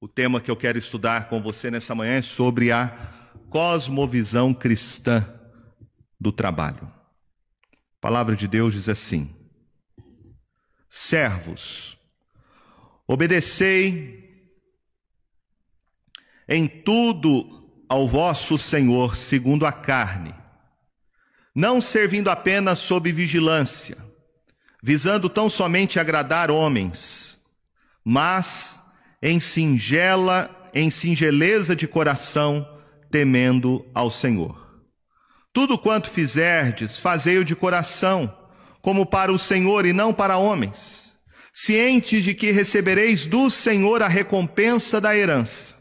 O tema que eu quero estudar com você nessa manhã é sobre a cosmovisão cristã do trabalho. A palavra de Deus diz assim: Servos, obedecei em tudo ao vosso Senhor segundo a carne, não servindo apenas sob vigilância, visando tão somente agradar homens, mas em singela, em singeleza de coração, temendo ao Senhor. Tudo quanto fizerdes, fazei-o de coração, como para o Senhor e não para homens, cientes de que recebereis do Senhor a recompensa da herança.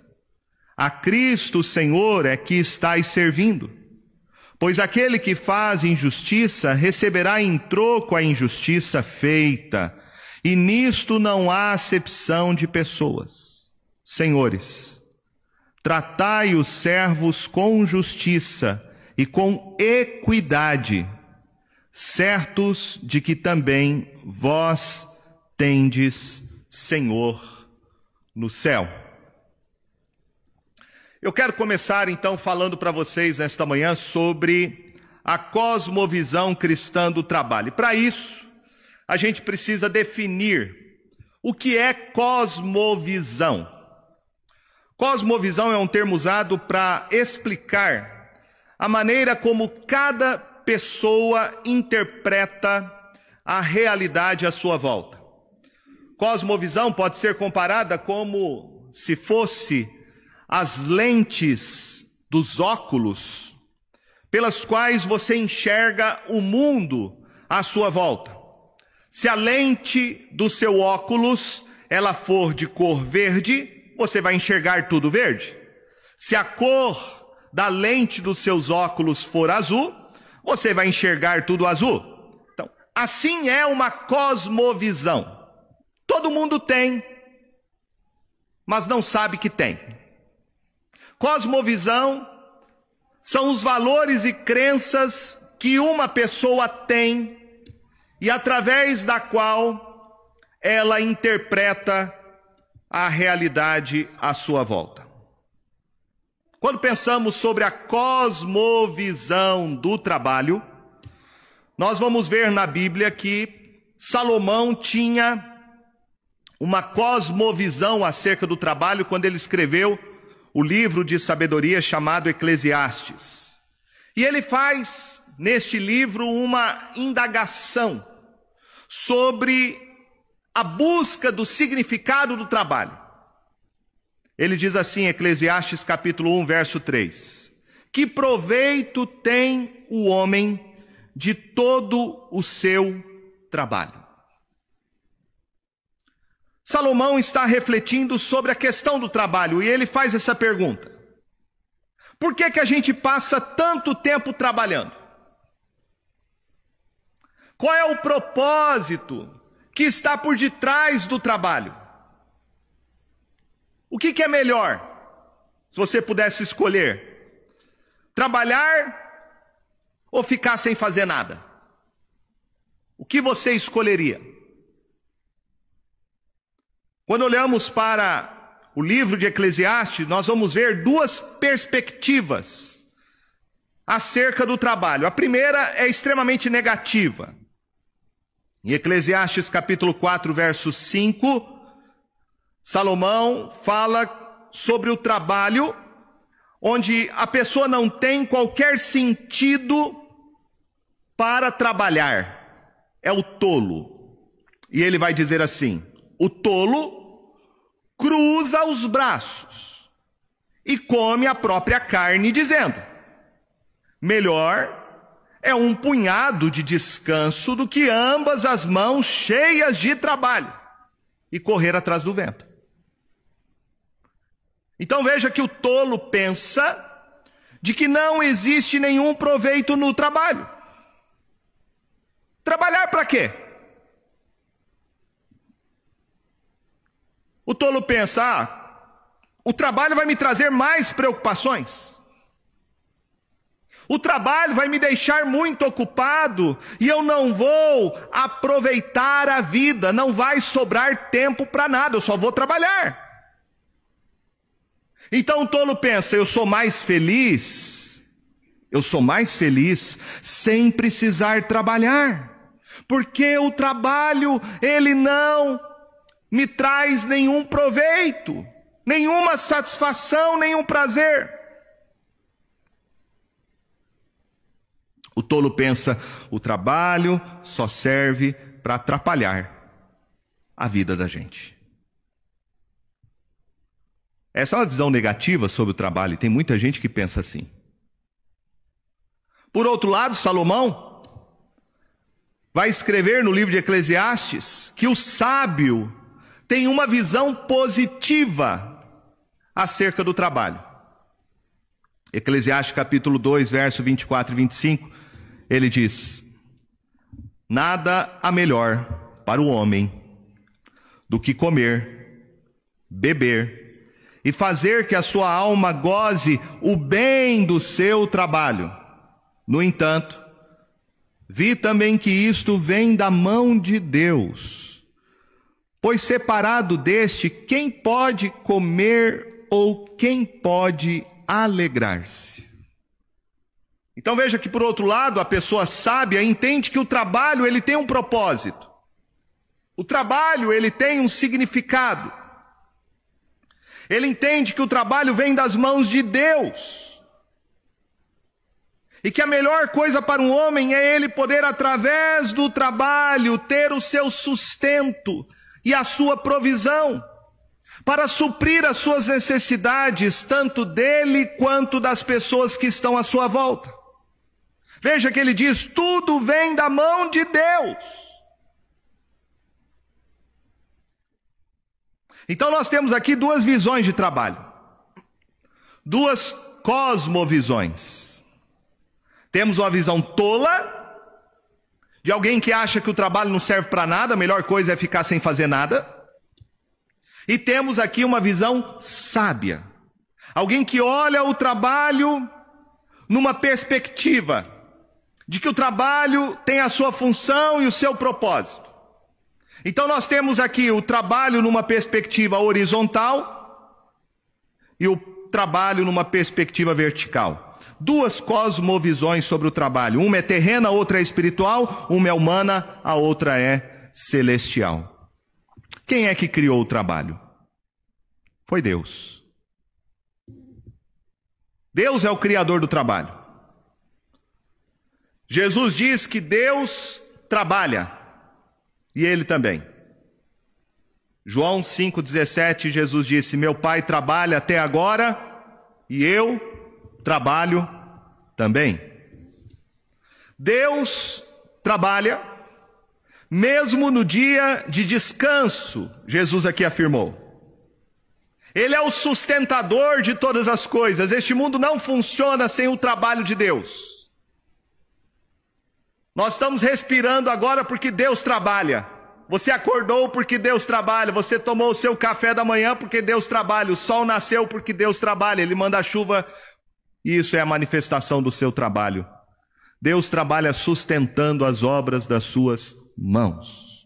A Cristo, Senhor, é que estáis servindo. Pois aquele que faz injustiça receberá em troco a injustiça feita e nisto não há acepção de pessoas. Senhores, tratai os servos com justiça e com equidade, certos de que também vós tendes Senhor no céu. Eu quero começar então falando para vocês nesta manhã sobre a cosmovisão cristã do trabalho. Para isso, a gente precisa definir o que é cosmovisão. Cosmovisão é um termo usado para explicar a maneira como cada pessoa interpreta a realidade à sua volta. Cosmovisão pode ser comparada como se fosse as lentes dos óculos pelas quais você enxerga o mundo à sua volta. Se a lente do seu óculos ela for de cor verde, você vai enxergar tudo verde. Se a cor da lente dos seus óculos for azul, você vai enxergar tudo azul. Então, assim é uma cosmovisão. Todo mundo tem, mas não sabe que tem. Cosmovisão são os valores e crenças que uma pessoa tem e através da qual ela interpreta a realidade à sua volta. Quando pensamos sobre a cosmovisão do trabalho, nós vamos ver na Bíblia que Salomão tinha uma cosmovisão acerca do trabalho quando ele escreveu o livro de sabedoria chamado Eclesiastes. E ele faz neste livro uma indagação sobre a busca do significado do trabalho. Ele diz assim, Eclesiastes capítulo 1, verso 3: Que proveito tem o homem de todo o seu trabalho? Salomão está refletindo sobre a questão do trabalho e ele faz essa pergunta: Por que, que a gente passa tanto tempo trabalhando? Qual é o propósito que está por detrás do trabalho? O que, que é melhor? Se você pudesse escolher, trabalhar ou ficar sem fazer nada? O que você escolheria? Quando olhamos para o livro de Eclesiastes, nós vamos ver duas perspectivas acerca do trabalho. A primeira é extremamente negativa. Em Eclesiastes capítulo 4, verso 5, Salomão fala sobre o trabalho, onde a pessoa não tem qualquer sentido para trabalhar. É o tolo. E ele vai dizer assim: o tolo cruza os braços e come a própria carne, dizendo: melhor é um punhado de descanso do que ambas as mãos cheias de trabalho e correr atrás do vento. Então veja que o tolo pensa de que não existe nenhum proveito no trabalho. Trabalhar para quê? O tolo pensa: ah, o trabalho vai me trazer mais preocupações. O trabalho vai me deixar muito ocupado e eu não vou aproveitar a vida, não vai sobrar tempo para nada, eu só vou trabalhar. Então o tolo pensa: eu sou mais feliz, eu sou mais feliz sem precisar trabalhar, porque o trabalho ele não me traz nenhum proveito, nenhuma satisfação, nenhum prazer. O tolo pensa: o trabalho só serve para atrapalhar a vida da gente. Essa é uma visão negativa sobre o trabalho, e tem muita gente que pensa assim. Por outro lado, Salomão vai escrever no livro de Eclesiastes que o sábio tem uma visão positiva acerca do trabalho. Eclesiastes capítulo 2, verso 24 e 25, ele diz: Nada há melhor para o homem do que comer, beber e fazer que a sua alma goze o bem do seu trabalho. No entanto, vi também que isto vem da mão de Deus. Pois separado deste, quem pode comer ou quem pode alegrar-se? Então veja que por outro lado, a pessoa sábia entende que o trabalho ele tem um propósito. O trabalho ele tem um significado. Ele entende que o trabalho vem das mãos de Deus. E que a melhor coisa para um homem é ele poder, através do trabalho, ter o seu sustento e a sua provisão, para suprir as suas necessidades, tanto dele quanto das pessoas que estão à sua volta. Veja que ele diz: tudo vem da mão de Deus. Então nós temos aqui duas visões de trabalho, duas cosmovisões. Temos uma visão tola, de alguém que acha que o trabalho não serve para nada, a melhor coisa é ficar sem fazer nada. E temos aqui uma visão sábia, alguém que olha o trabalho numa perspectiva de que o trabalho tem a sua função e o seu propósito. Então nós temos aqui o trabalho numa perspectiva horizontal e o trabalho numa perspectiva vertical. Duas cosmovisões sobre o trabalho. Uma é terrena, a outra é espiritual, uma é humana, a outra é celestial. Quem é que criou o trabalho? Foi Deus. Deus é o criador do trabalho. Jesus diz que Deus trabalha. E ele também. João 5,17, Jesus disse: Meu pai trabalha até agora e eu trabalho também. Deus trabalha, mesmo no dia de descanso, Jesus aqui afirmou. Ele é o sustentador de todas as coisas. Este mundo não funciona sem o trabalho de Deus. Nós estamos respirando agora porque Deus trabalha. Você acordou porque Deus trabalha. Você tomou o seu café da manhã porque Deus trabalha. O sol nasceu porque Deus trabalha. Ele manda a chuva. Isso é a manifestação do seu trabalho. Deus trabalha sustentando as obras das suas mãos.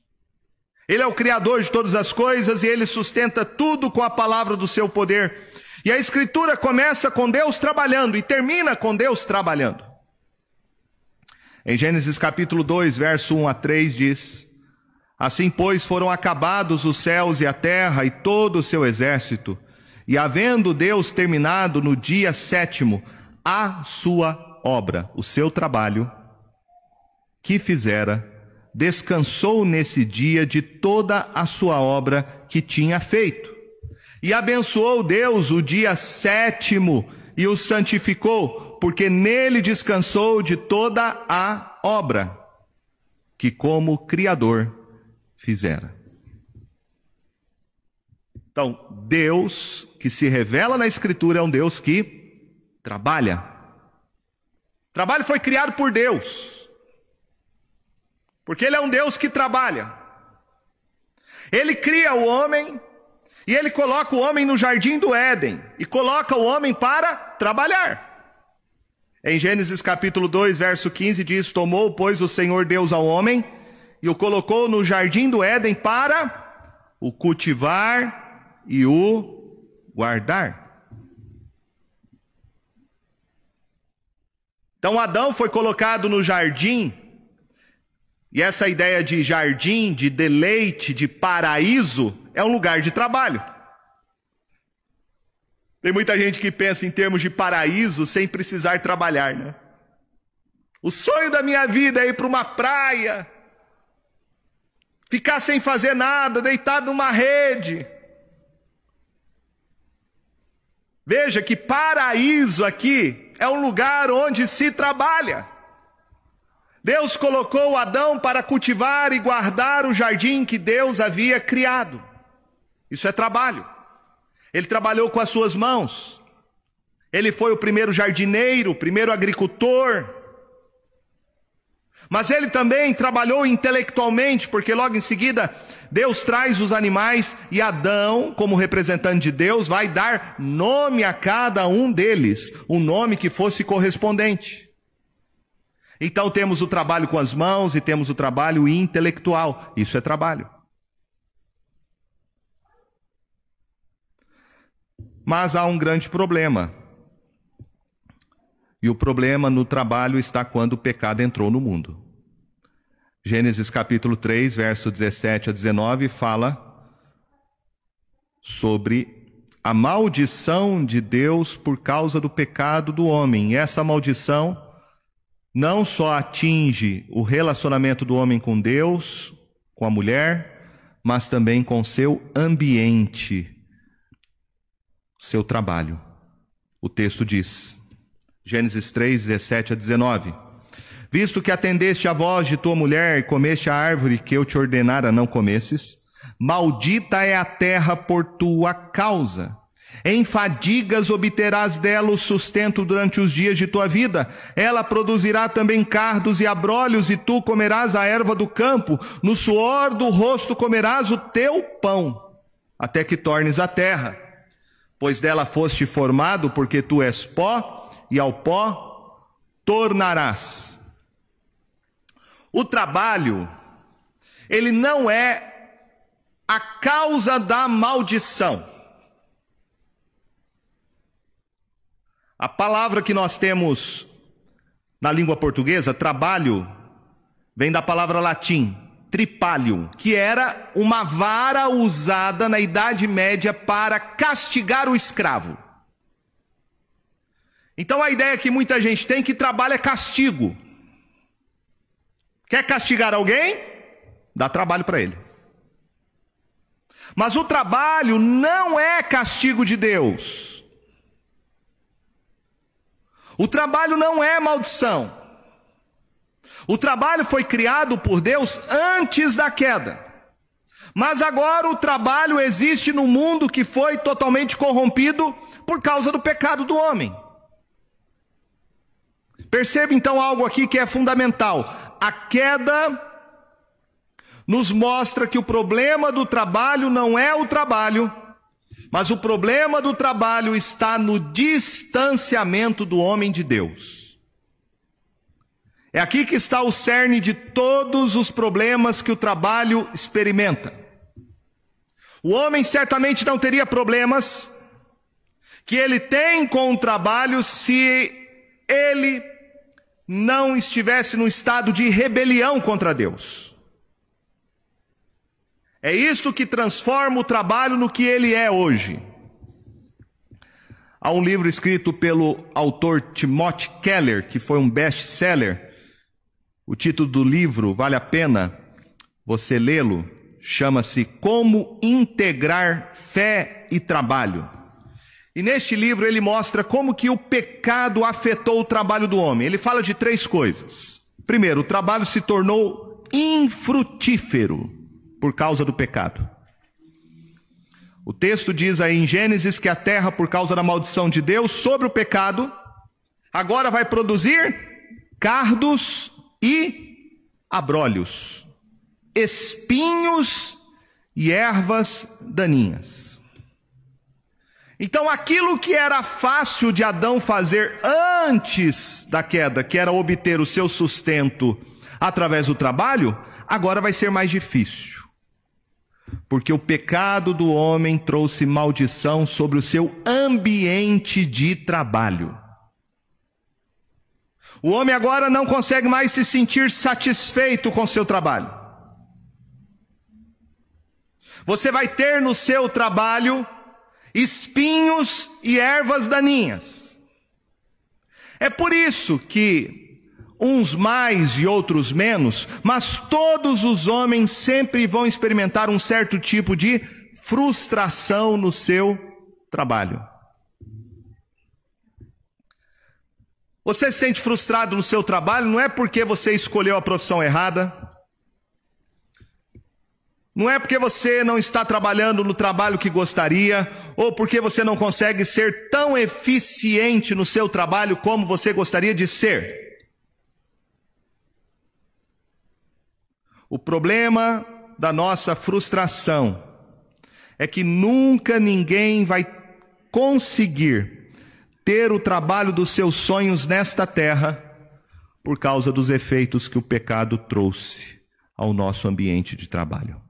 Ele é o Criador de todas as coisas e ele sustenta tudo com a palavra do seu poder. E a Escritura começa com Deus trabalhando e termina com Deus trabalhando. Em Gênesis capítulo 2, verso 1 a 3 diz: Assim, pois, foram acabados os céus e a terra e todo o seu exército, e havendo Deus terminado no dia sétimo a sua obra, o seu trabalho, que fizera, descansou nesse dia de toda a sua obra que tinha feito. E abençoou Deus o dia sétimo e o santificou, porque nele descansou de toda a obra que, como Criador, fizera. Então, Deus que se revela na Escritura é um Deus que trabalha. Trabalho foi criado por Deus, porque Ele é um Deus que trabalha. Ele cria o homem e ele coloca o homem no jardim do Éden e coloca o homem para trabalhar. Em Gênesis capítulo 2, verso 15 diz: Tomou, pois, o Senhor Deus ao homem e o colocou no jardim do Éden para o cultivar e o guardar. Então Adão foi colocado no jardim, e essa ideia de jardim, de deleite, de paraíso, é um lugar de trabalho. Tem muita gente que pensa em termos de paraíso sem precisar trabalhar, né? O sonho da minha vida é ir para uma praia, ficar sem fazer nada, deitado numa rede. Veja que paraíso aqui é um lugar onde se trabalha. Deus colocou Adão para cultivar e guardar o jardim que Deus havia criado. Isso é trabalho. Ele trabalhou com as suas mãos. Ele foi o primeiro jardineiro, o primeiro agricultor. Mas ele também trabalhou intelectualmente, porque logo em seguida Deus traz os animais e Adão, como representante de Deus, vai dar nome a cada um deles, um nome que fosse correspondente. Então temos o trabalho com as mãos e temos o trabalho intelectual. Isso é trabalho. Mas há um grande problema. E o problema no trabalho está quando o pecado entrou no mundo. Gênesis capítulo 3, verso 17 a 19 fala sobre a maldição de Deus por causa do pecado do homem. E essa maldição não só atinge o relacionamento do homem com Deus, com a mulher, mas também com seu ambiente, seu trabalho. O texto diz: Gênesis 3, 17 a 19. Visto que atendeste à voz de tua mulher e comeste a árvore que eu te ordenara não comesses, maldita é a terra por tua causa. Em fadigas obterás dela o sustento durante os dias de tua vida. Ela produzirá também cardos e abrolhos, e tu comerás a erva do campo. No suor do rosto comerás o teu pão, até que tornes a terra. Pois dela foste formado, porque tu és pó, e ao pó tornarás. O trabalho, ele não é a causa da maldição. A palavra que nós temos na língua portuguesa, trabalho, vem da palavra latim, tripalium, que era uma vara usada na Idade Média para castigar o escravo. Então a ideia que muita gente tem é que trabalho é castigo. Quer castigar alguém? Dá trabalho para ele. Mas o trabalho não é castigo de Deus. O trabalho não é maldição. O trabalho foi criado por Deus antes da queda. Mas agora o trabalho existe no mundo que foi totalmente corrompido por causa do pecado do homem. Perceba então algo aqui que é fundamental. A queda nos mostra que o problema do trabalho não é o trabalho, mas o problema do trabalho está no distanciamento do homem de Deus. É aqui que está o cerne de todos os problemas que o trabalho experimenta. O homem certamente não teria problemas que ele tem com o trabalho se ele não estivesse no estado de rebelião contra Deus. É isto que transforma o trabalho no que ele é hoje. Há um livro escrito pelo autor Timothy Keller, que foi um best-seller. O título do livro vale a pena você lê-lo. Chama-se Como Integrar Fé e Trabalho. E neste livro ele mostra como que o pecado afetou o trabalho do homem. Ele fala de três coisas. Primeiro, o trabalho se tornou infrutífero por causa do pecado. O texto diz aí em Gênesis que a terra, por causa da maldição de Deus sobre o pecado, agora vai produzir cardos e abrolhos, espinhos e ervas daninhas. Então, aquilo que era fácil de Adão fazer antes da queda, que era obter o seu sustento através do trabalho, agora vai ser mais difícil. Porque o pecado do homem trouxe maldição sobre o seu ambiente de trabalho. O homem agora não consegue mais se sentir satisfeito com seu trabalho. Você vai ter no seu trabalho espinhos e ervas daninhas. É por isso que uns mais e outros menos, mas todos os homens sempre vão experimentar um certo tipo de frustração no seu trabalho. Você se sente frustrado no seu trabalho não é porque você escolheu a profissão errada, não é porque você não está trabalhando no trabalho que gostaria, ou porque você não consegue ser tão eficiente no seu trabalho como você gostaria de ser. O problema da nossa frustração é que nunca ninguém vai conseguir ter o trabalho dos seus sonhos nesta terra por causa dos efeitos que o pecado trouxe ao nosso ambiente de trabalho.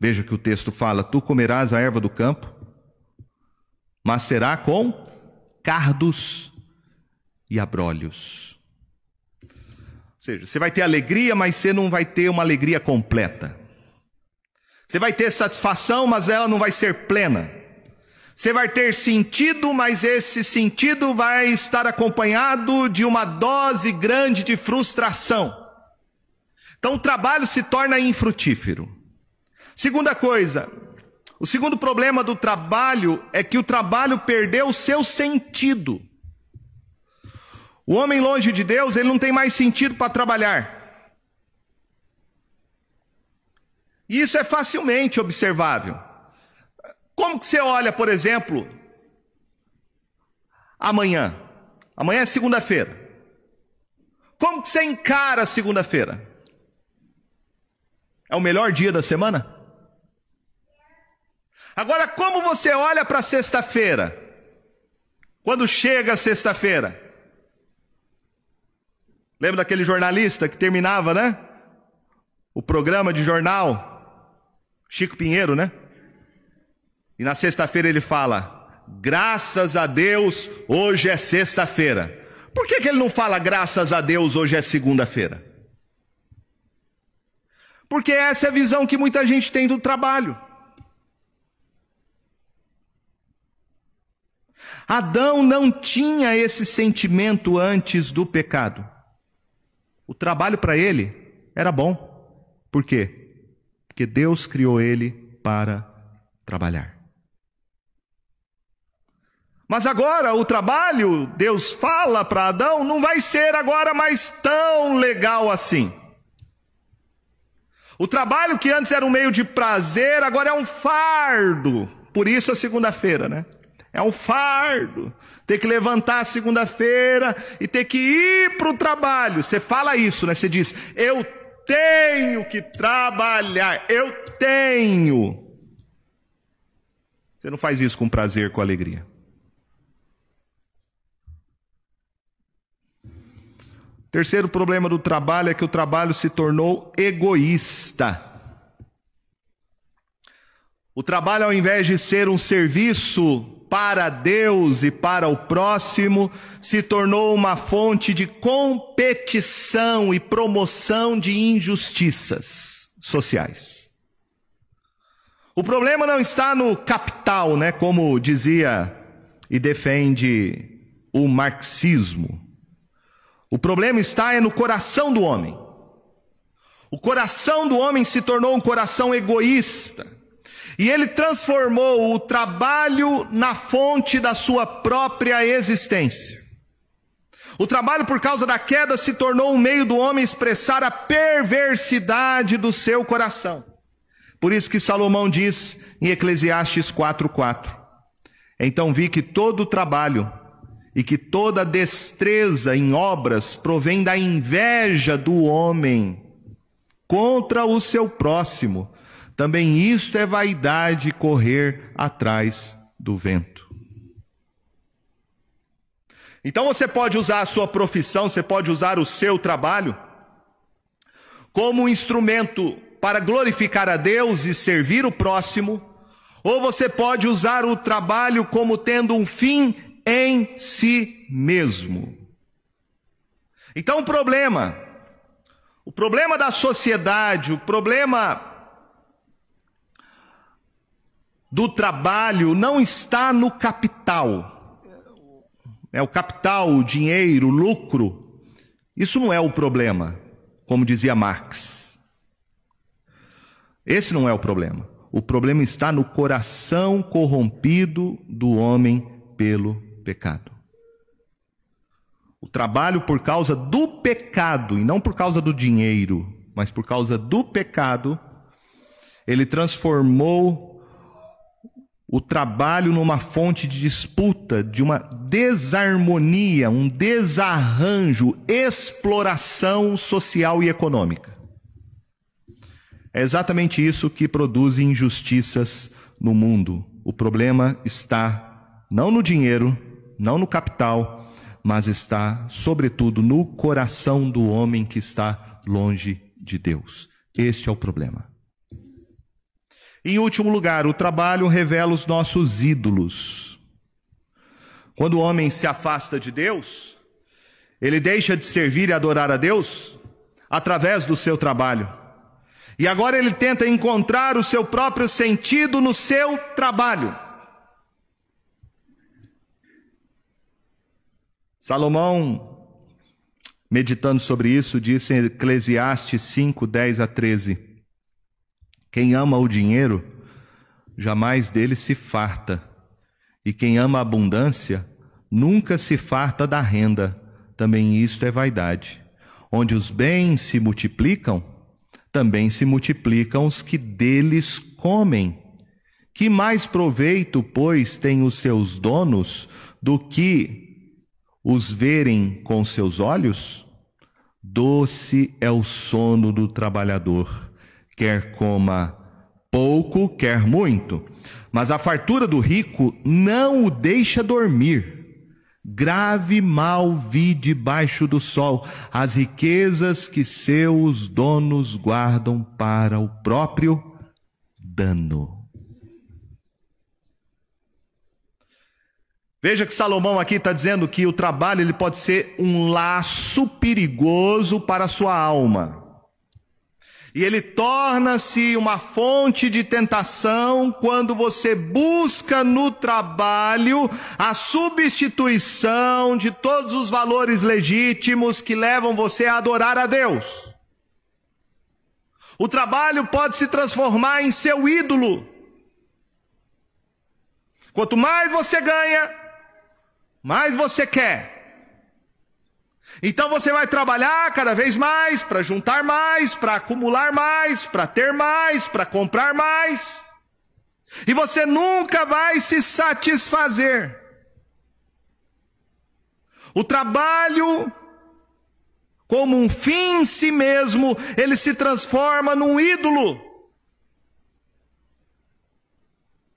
Veja que o texto fala: Tu comerás a erva do campo, mas será com cardos e abrolhos. Ou seja, você vai ter alegria, mas você não vai ter uma alegria completa. Você vai ter satisfação, mas ela não vai ser plena. Você vai ter sentido, mas esse sentido vai estar acompanhado de uma dose grande de frustração. Então o trabalho se torna infrutífero. Segunda coisa, o segundo problema do trabalho é que o trabalho perdeu o seu sentido. O homem longe de Deus, ele não tem mais sentido para trabalhar. E isso é facilmente observável. Como que você olha, por exemplo, amanhã? Amanhã é segunda-feira. Como que você encara a segunda-feira? É o melhor dia da semana? Agora, como você olha para sexta-feira? Quando chega sexta-feira? Lembra daquele jornalista que terminava, né? O programa de jornal, Chico Pinheiro, né? E na sexta-feira ele fala: graças a Deus, hoje é sexta-feira. Por que, que ele não fala graças a Deus, hoje é segunda-feira? Porque essa é a visão que muita gente tem do trabalho. Adão não tinha esse sentimento antes do pecado. O trabalho para ele era bom. Por quê? Porque Deus criou ele para trabalhar. Mas agora o trabalho, Deus fala para Adão, não vai ser agora mais tão legal assim. O trabalho que antes era um meio de prazer, agora é um fardo. Por isso a segunda-feira, né? É um fardo. Ter que levantar segunda-feira e ter que ir para o trabalho. Você fala isso, né? Você diz: Eu tenho que trabalhar. Eu tenho. Você não faz isso com prazer, com alegria. Terceiro problema do trabalho é que o trabalho se tornou egoísta. O trabalho, ao invés de ser um serviço para Deus e para o próximo se tornou uma fonte de competição e promoção de injustiças sociais. O problema não está no capital, né, como dizia e defende o marxismo. O problema está é no coração do homem. O coração do homem se tornou um coração egoísta e ele transformou o trabalho na fonte da sua própria existência. O trabalho, por causa da queda, se tornou um meio do homem expressar a perversidade do seu coração. Por isso que Salomão diz em Eclesiastes 4:4: Então vi que todo o trabalho e que toda destreza em obras provém da inveja do homem contra o seu próximo também isto é vaidade correr atrás do vento. Então você pode usar a sua profissão, você pode usar o seu trabalho como um instrumento para glorificar a Deus e servir o próximo, ou você pode usar o trabalho como tendo um fim em si mesmo. Então o problema, o problema da sociedade, o problema do trabalho não está no capital. É o capital, o dinheiro, o lucro. Isso não é o problema, como dizia Marx. Esse não é o problema. O problema está no coração corrompido do homem pelo pecado. O trabalho por causa do pecado, e não por causa do dinheiro, mas por causa do pecado, ele transformou o trabalho numa fonte de disputa, de uma desarmonia, um desarranjo, exploração social e econômica. É exatamente isso que produz injustiças no mundo. O problema está não no dinheiro, não no capital, mas está, sobretudo, no coração do homem que está longe de Deus. Este é o problema. Em último lugar, o trabalho revela os nossos ídolos. Quando o homem se afasta de Deus, ele deixa de servir e adorar a Deus através do seu trabalho. E agora ele tenta encontrar o seu próprio sentido no seu trabalho. Salomão, meditando sobre isso, disse em Eclesiastes 5, 10 a 13: quem ama o dinheiro, jamais dele se farta. E quem ama a abundância, nunca se farta da renda. Também isto é vaidade. Onde os bens se multiplicam, também se multiplicam os que deles comem. Que mais proveito, pois, têm os seus donos do que os verem com seus olhos? Doce é o sono do trabalhador quer coma pouco, quer muito. Mas a fartura do rico não o deixa dormir. Grave mal vi debaixo do sol as riquezas que seus donos guardam para o próprio dano. Veja que Salomão aqui está dizendo que o trabalho ele pode ser um laço perigoso para a sua alma e ele torna-se uma fonte de tentação quando você busca no trabalho a substituição de todos os valores legítimos que levam você a adorar a Deus. O trabalho pode se transformar em seu ídolo. Quanto mais você ganha, mais você quer. Então você vai trabalhar cada vez mais para juntar mais, para acumular mais, para ter mais, para comprar mais. E você nunca vai se satisfazer. O trabalho, como um fim em si mesmo, ele se transforma num ídolo.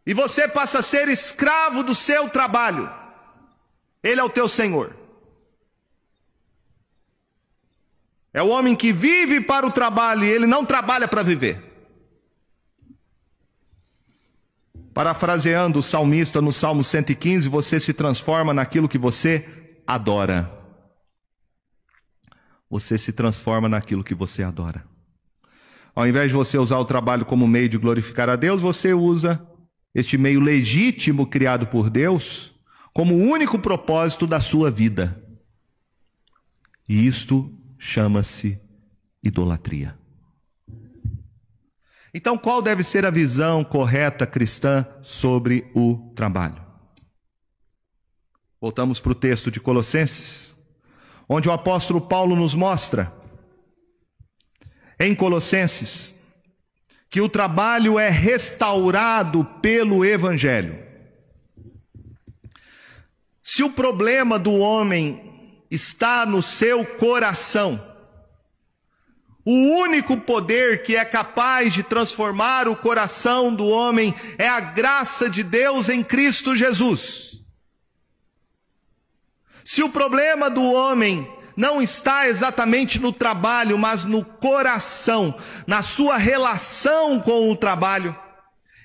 E você passa a ser escravo do seu trabalho. Ele é o teu Senhor. É o homem que vive para o trabalho e ele não trabalha para viver. Parafraseando o salmista no Salmo 115, você se transforma naquilo que você adora. Você se transforma naquilo que você adora. Ao invés de você usar o trabalho como meio de glorificar a Deus, você usa este meio legítimo criado por Deus como o único propósito da sua vida. E isto chama-se idolatria. Então, qual deve ser a visão correta cristã sobre o trabalho? Voltamos para o texto de Colossenses, onde o apóstolo Paulo nos mostra, em Colossenses, que o trabalho é restaurado pelo Evangelho. Se o problema do homem está no seu coração. O único poder que é capaz de transformar o coração do homem é a graça de Deus em Cristo Jesus. Se o problema do homem não está exatamente no trabalho, mas no coração, na sua relação com o trabalho,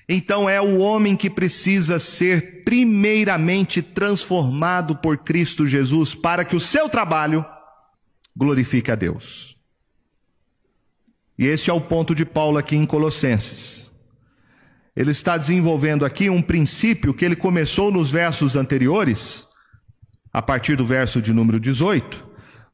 então é o homem que precisa ser primeiramente transformado por Cristo Jesus para que o seu trabalho glorifique a Deus. E esse é o ponto de Paulo aqui em Colossenses. Ele está desenvolvendo aqui um princípio que ele começou nos versos anteriores, a partir do verso de número 18,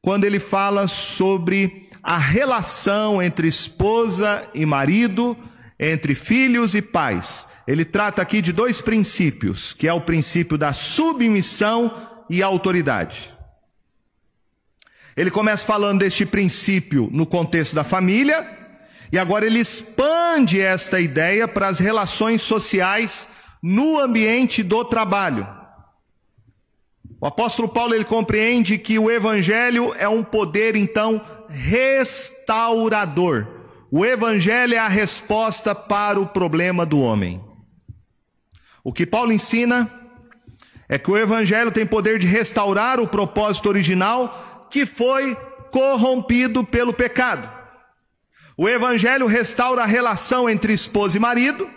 quando ele fala sobre a relação entre esposa e marido, entre filhos e pais. Ele trata aqui de dois princípios, que é o princípio da submissão e autoridade. Ele começa falando deste princípio no contexto da família, e agora ele expande esta ideia para as relações sociais no ambiente do trabalho. O apóstolo Paulo ele compreende que o evangelho é um poder então restaurador. O evangelho é a resposta para o problema do homem. O que Paulo ensina é que o evangelho tem poder de restaurar o propósito original que foi corrompido pelo pecado. O Evangelho restaura a relação entre esposa e marido,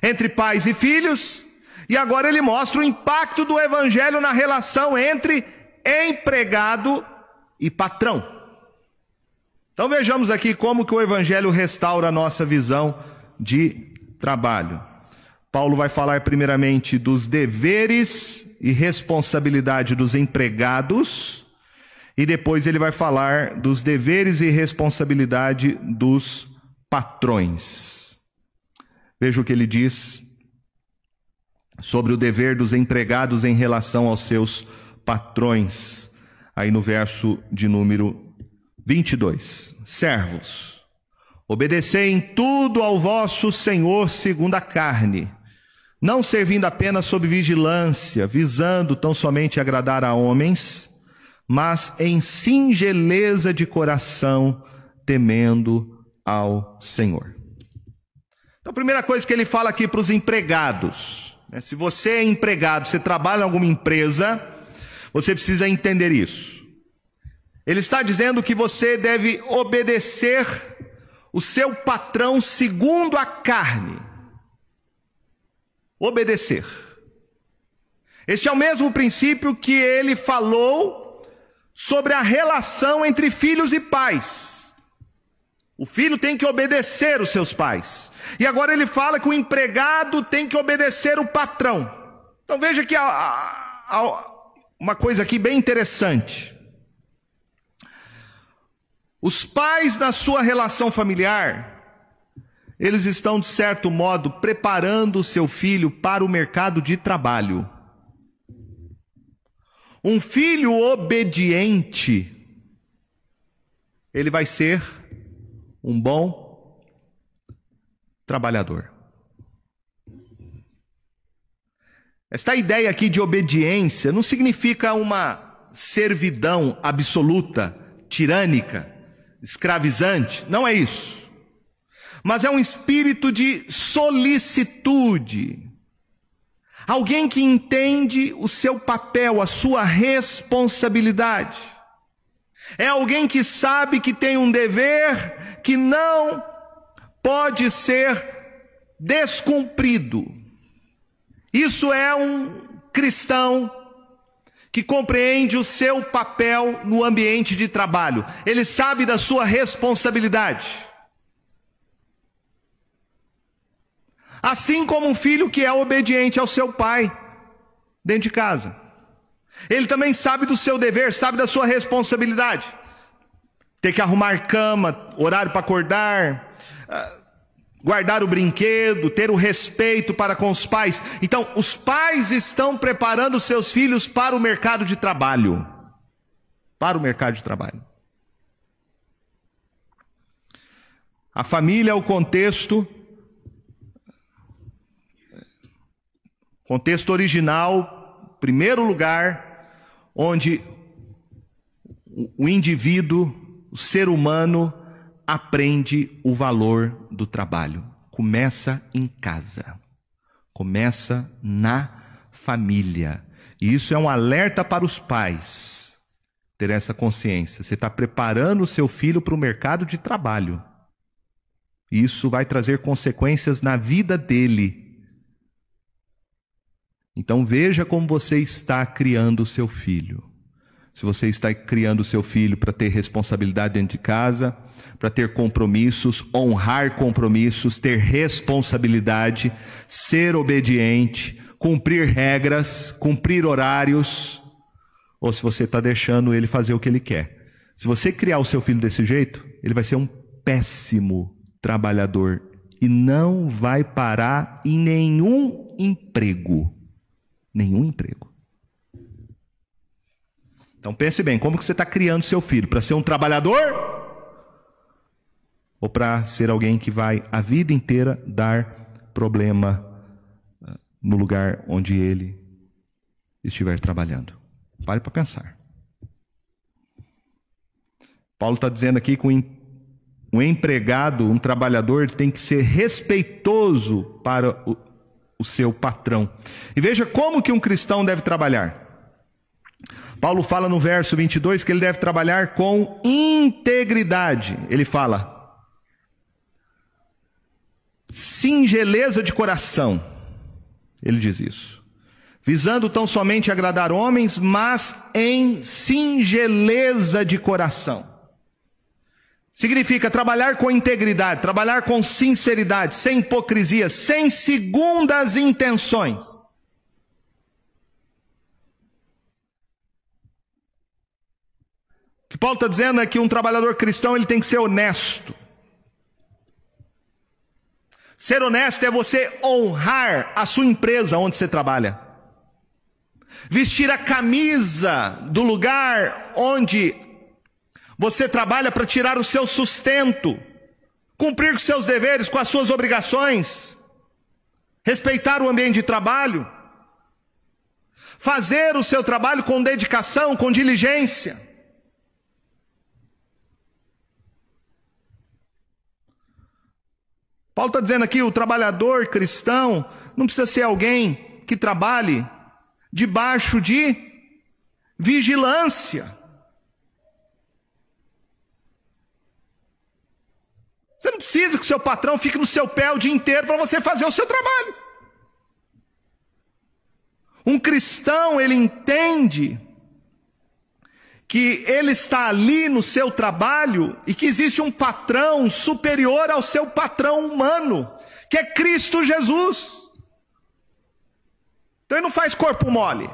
entre pais e filhos, e agora ele mostra o impacto do Evangelho na relação entre empregado e patrão. Então vejamos aqui como que o Evangelho restaura a nossa visão de trabalho. Paulo vai falar primeiramente dos deveres e responsabilidade dos empregados e depois ele vai falar dos deveres e responsabilidade dos patrões. Veja o que ele diz sobre o dever dos empregados em relação aos seus patrões, aí no verso de número 22. Servos, obedecei em tudo ao vosso Senhor segundo a carne, não servindo apenas sob vigilância, visando tão somente agradar a homens, mas em singeleza de coração, temendo ao Senhor. Então, a primeira coisa que ele fala aqui para os empregados, né? se você é empregado, você trabalha em alguma empresa, você precisa entender isso. Ele está dizendo que você deve obedecer o seu patrão segundo a carne. Obedecer. Este é o mesmo princípio que ele falou sobre a relação entre filhos e pais. O filho tem que obedecer os seus pais. E agora ele fala que o empregado tem que obedecer o patrão. Então veja que há, há uma coisa aqui bem interessante. Os pais na sua relação familiar, eles estão de certo modo preparando o seu filho para o mercado de trabalho. Um filho obediente, ele vai ser um bom trabalhador. Esta ideia aqui de obediência não significa uma servidão absoluta, tirânica, escravizante, não é isso. Mas é um espírito de solicitude, Alguém que entende o seu papel, a sua responsabilidade. É alguém que sabe que tem um dever que não pode ser descumprido. Isso é um cristão que compreende o seu papel no ambiente de trabalho. Ele sabe da sua responsabilidade. Assim como um filho que é obediente ao seu pai dentro de casa. Ele também sabe do seu dever, sabe da sua responsabilidade. Ter que arrumar cama, horário para acordar, ah, guardar o brinquedo, ter o respeito para com os pais. Então, os pais estão preparando seus filhos para o mercado de trabalho. Para o mercado de trabalho. A família é o contexto Contexto original, primeiro lugar, onde o indivíduo, o ser humano, aprende o valor do trabalho. Começa em casa, começa na família. E isso é um alerta para os pais ter essa consciência. Você está preparando o seu filho para o mercado de trabalho. Isso vai trazer consequências na vida dele então veja como você está criando o seu filho. Se você está criando seu filho para ter responsabilidade dentro de casa, para ter compromissos, honrar compromissos, ter responsabilidade, ser obediente, cumprir regras, cumprir horários, ou se você está deixando ele fazer o que ele quer. Se você criar o seu filho desse jeito, ele vai ser um péssimo trabalhador e não vai parar em nenhum emprego. Nenhum emprego. Então pense bem, como que você está criando seu filho? Para ser um trabalhador? Ou para ser alguém que vai a vida inteira dar problema ah, no lugar onde ele estiver trabalhando? Pare para pensar. Paulo está dizendo aqui que um empregado, um trabalhador, tem que ser respeitoso para o, o seu patrão. E veja como que um cristão deve trabalhar. Paulo fala no verso 22 que ele deve trabalhar com integridade. Ele fala: singeleza de coração. Ele diz isso. Visando tão somente agradar homens, mas em singeleza de coração. Significa trabalhar com integridade, trabalhar com sinceridade, sem hipocrisia, sem segundas intenções. O que Paulo está dizendo é que um trabalhador cristão ele tem que ser honesto. Ser honesto é você honrar a sua empresa onde você trabalha. Vestir a camisa do lugar onde você trabalha para tirar o seu sustento, cumprir com seus deveres, com as suas obrigações, respeitar o ambiente de trabalho, fazer o seu trabalho com dedicação, com diligência. Paulo está dizendo aqui: o trabalhador cristão não precisa ser alguém que trabalhe debaixo de vigilância. Você não precisa que o seu patrão fique no seu pé o dia inteiro para você fazer o seu trabalho. Um cristão, ele entende que ele está ali no seu trabalho e que existe um patrão superior ao seu patrão humano, que é Cristo Jesus. Então ele não faz corpo mole.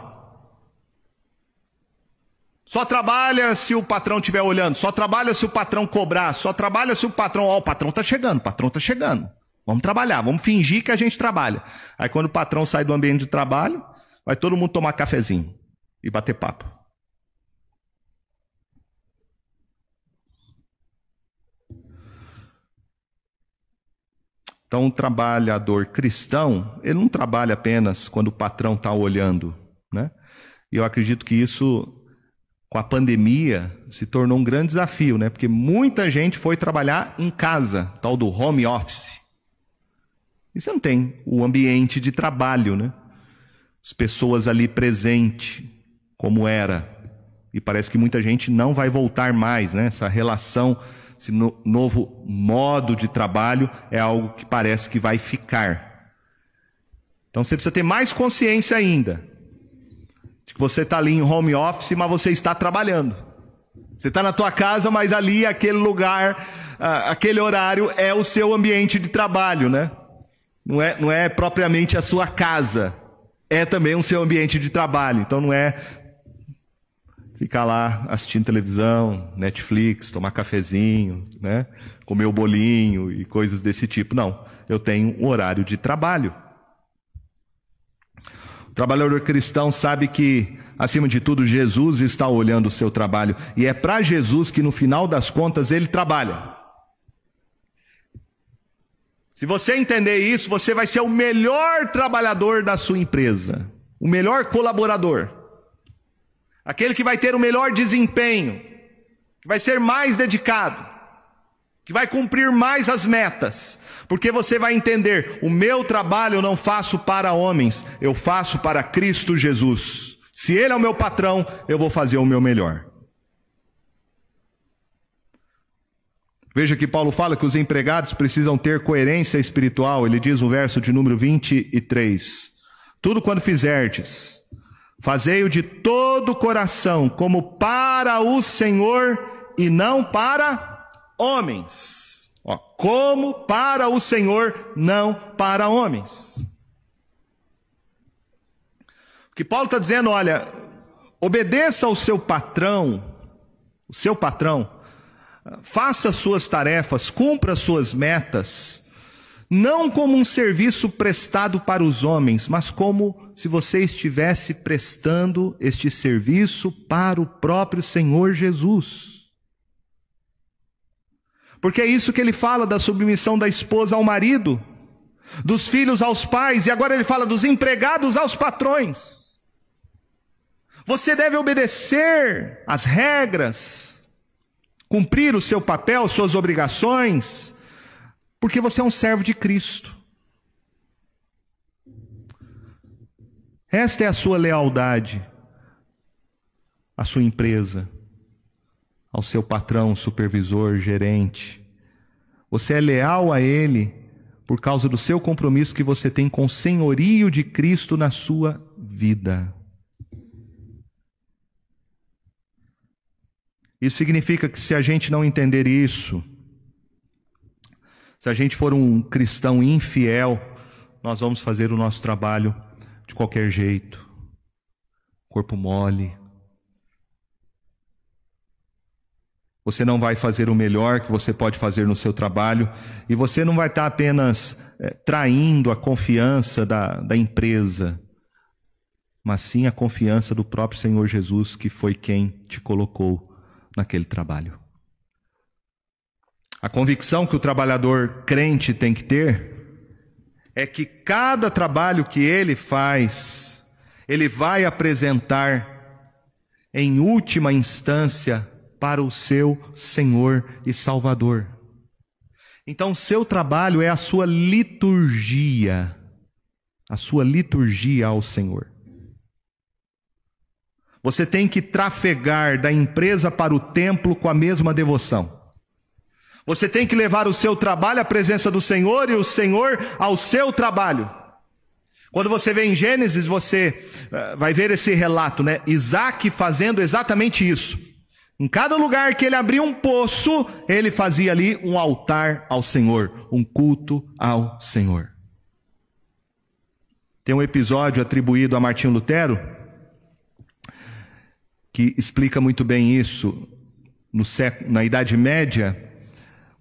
Só trabalha se o patrão estiver olhando, só trabalha se o patrão cobrar, só trabalha se o patrão, ó, oh, o patrão está chegando, o patrão está chegando. Vamos trabalhar, vamos fingir que a gente trabalha. Aí quando o patrão sai do ambiente de trabalho, vai todo mundo tomar cafezinho e bater papo. Então, um trabalhador cristão, ele não trabalha apenas quando o patrão está olhando, né? E eu acredito que isso com a pandemia, se tornou um grande desafio, né? Porque muita gente foi trabalhar em casa, tal do home office. E você não tem o ambiente de trabalho, né? As pessoas ali presentes, como era. E parece que muita gente não vai voltar mais, né? Essa relação, esse no, novo modo de trabalho é algo que parece que vai ficar. Então você precisa ter mais consciência ainda de que você está ali em home office, mas você está trabalhando. Você está na tua casa, mas ali aquele lugar, aquele horário é o seu ambiente de trabalho, né? Não é, não é propriamente a sua casa, é também o seu ambiente de trabalho. Então não é ficar lá assistindo televisão, Netflix, tomar cafezinho, né? Comer o bolinho e coisas desse tipo. Não, eu tenho um horário de trabalho. O trabalhador cristão sabe que, acima de tudo, Jesus está olhando o seu trabalho. E é para Jesus que, no final das contas, ele trabalha. Se você entender isso, você vai ser o melhor trabalhador da sua empresa, o melhor colaborador, aquele que vai ter o melhor desempenho, que vai ser mais dedicado, que vai cumprir mais as metas, porque você vai entender: o meu trabalho eu não faço para homens, eu faço para Cristo Jesus. Se Ele é o meu patrão, eu vou fazer o meu melhor. Veja que Paulo fala que os empregados precisam ter coerência espiritual. Ele diz no verso de número 23: Tudo quando fizerdes, Fazei-o de todo o coração, como para o Senhor e não para homens. Ó, como para o Senhor, não para homens. O que Paulo está dizendo, olha, obedeça ao seu patrão, o seu patrão, faça suas tarefas, cumpra suas metas, não como um serviço prestado para os homens, mas como se você estivesse prestando este serviço para o próprio Senhor Jesus. Porque é isso que ele fala da submissão da esposa ao marido, dos filhos aos pais, e agora ele fala dos empregados aos patrões. Você deve obedecer às regras, cumprir o seu papel, suas obrigações, porque você é um servo de Cristo. Esta é a sua lealdade à sua empresa, ao seu patrão, supervisor, gerente. Você é leal a ele por causa do seu compromisso que você tem com o senhorio de Cristo na sua vida. Isso significa que se a gente não entender isso, se a gente for um cristão infiel, nós vamos fazer o nosso trabalho de qualquer jeito, corpo mole. Você não vai fazer o melhor que você pode fazer no seu trabalho e você não vai estar apenas é, traindo a confiança da, da empresa, mas sim a confiança do próprio Senhor Jesus, que foi quem te colocou naquele trabalho. A convicção que o trabalhador crente tem que ter é que cada trabalho que ele faz, ele vai apresentar em última instância para o seu Senhor e Salvador. Então, seu trabalho é a sua liturgia, a sua liturgia ao Senhor. Você tem que trafegar da empresa para o templo com a mesma devoção. Você tem que levar o seu trabalho à presença do Senhor e o Senhor ao seu trabalho. Quando você vê em Gênesis, você uh, vai ver esse relato, né? Isaac fazendo exatamente isso. Em cada lugar que ele abria um poço, ele fazia ali um altar ao Senhor, um culto ao Senhor. Tem um episódio atribuído a Martinho Lutero que explica muito bem isso. No século, na Idade Média,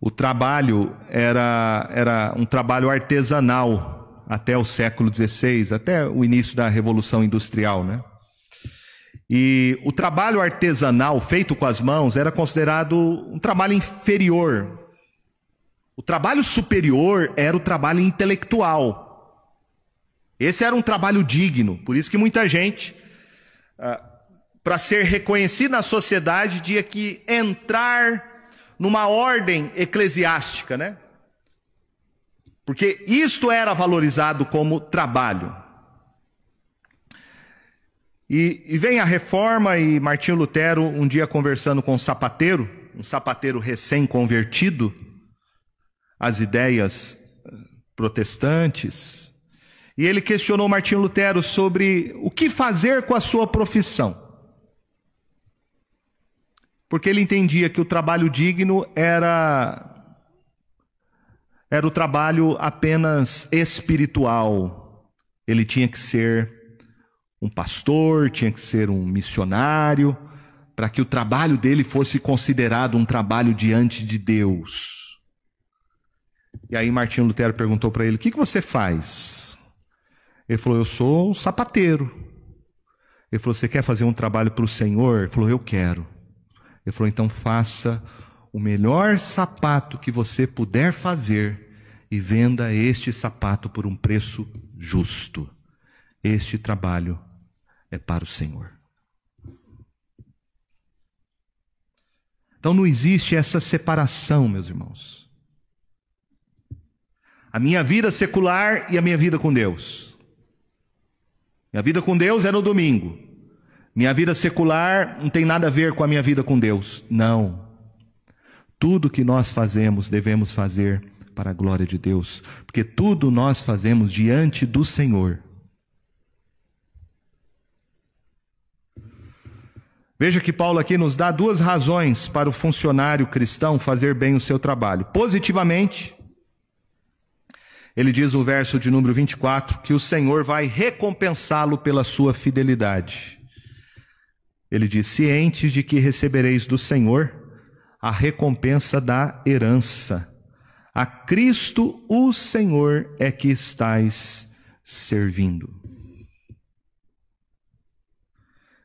o trabalho era, era um trabalho artesanal até o século XVI, até o início da Revolução Industrial, né? E o trabalho artesanal feito com as mãos era considerado um trabalho inferior. O trabalho superior era o trabalho intelectual. Esse era um trabalho digno, por isso que muita gente, ah, para ser reconhecido na sociedade, tinha que entrar numa ordem eclesiástica, né? Porque isto era valorizado como trabalho. E, e, vem a reforma e Martinho Lutero, um dia conversando com um sapateiro, um sapateiro recém-convertido às ideias eh, protestantes, e ele questionou Martinho Lutero sobre o que fazer com a sua profissão porque ele entendia que o trabalho digno era era o trabalho apenas espiritual. Ele tinha que ser um pastor, tinha que ser um missionário, para que o trabalho dele fosse considerado um trabalho diante de Deus. E aí Martinho Lutero perguntou para ele: "O que, que você faz?" Ele falou: "Eu sou um sapateiro." Ele falou: "Você quer fazer um trabalho para o Senhor?" Ele falou: "Eu quero." Ele falou: então faça o melhor sapato que você puder fazer e venda este sapato por um preço justo. Este trabalho é para o Senhor. Então não existe essa separação, meus irmãos. A minha vida secular e a minha vida com Deus. Minha vida com Deus é no domingo. Minha vida secular não tem nada a ver com a minha vida com Deus. Não. Tudo que nós fazemos, devemos fazer para a glória de Deus, porque tudo nós fazemos diante do Senhor. Veja que Paulo aqui nos dá duas razões para o funcionário cristão fazer bem o seu trabalho. Positivamente, ele diz no verso de número 24 que o Senhor vai recompensá-lo pela sua fidelidade. Ele diz: cientes de que recebereis do Senhor a recompensa da herança. A Cristo, o Senhor, é que estais servindo.